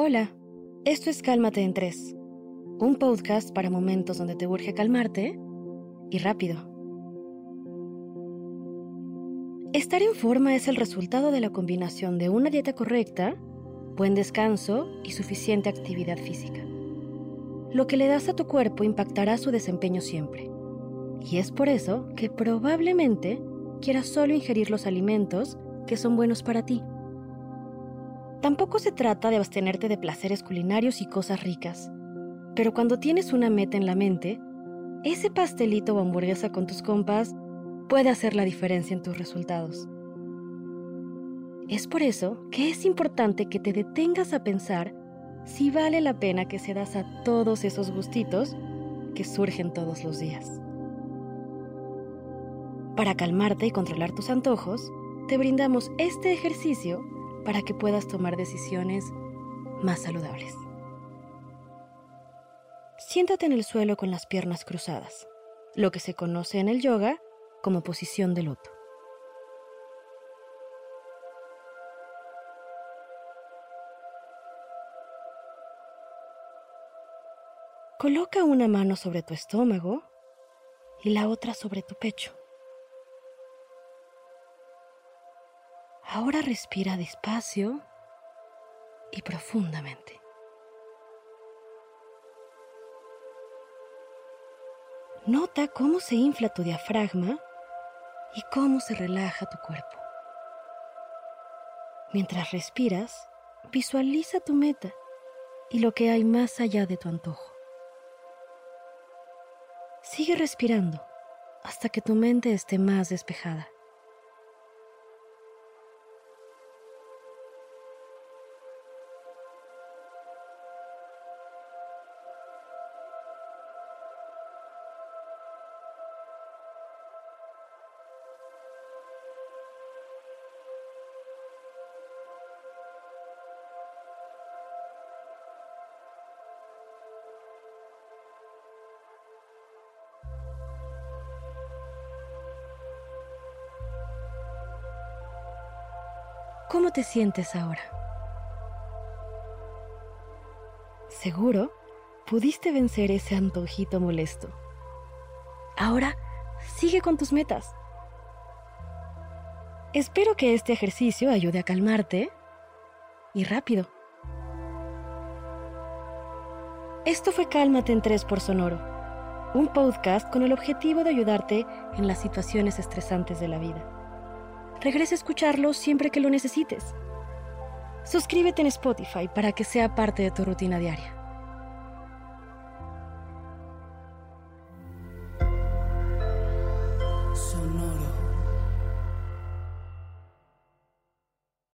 Hola, esto es Cálmate en Tres, un podcast para momentos donde te urge calmarte y rápido. Estar en forma es el resultado de la combinación de una dieta correcta, buen descanso y suficiente actividad física. Lo que le das a tu cuerpo impactará su desempeño siempre. Y es por eso que probablemente quieras solo ingerir los alimentos que son buenos para ti. Tampoco se trata de abstenerte de placeres culinarios y cosas ricas, pero cuando tienes una meta en la mente, ese pastelito o hamburguesa con tus compas puede hacer la diferencia en tus resultados. Es por eso que es importante que te detengas a pensar si vale la pena que se das a todos esos gustitos que surgen todos los días. Para calmarte y controlar tus antojos, te brindamos este ejercicio para que puedas tomar decisiones más saludables. Siéntate en el suelo con las piernas cruzadas, lo que se conoce en el yoga como posición de loto. Coloca una mano sobre tu estómago y la otra sobre tu pecho. Ahora respira despacio y profundamente. Nota cómo se infla tu diafragma y cómo se relaja tu cuerpo. Mientras respiras, visualiza tu meta y lo que hay más allá de tu antojo. Sigue respirando hasta que tu mente esté más despejada. ¿Cómo te sientes ahora? Seguro pudiste vencer ese antojito molesto. Ahora sigue con tus metas. Espero que este ejercicio ayude a calmarte y rápido. Esto fue Cálmate en 3 por Sonoro, un podcast con el objetivo de ayudarte en las situaciones estresantes de la vida. Regresa a escucharlo siempre que lo necesites. Suscríbete en Spotify para que sea parte de tu rutina diaria.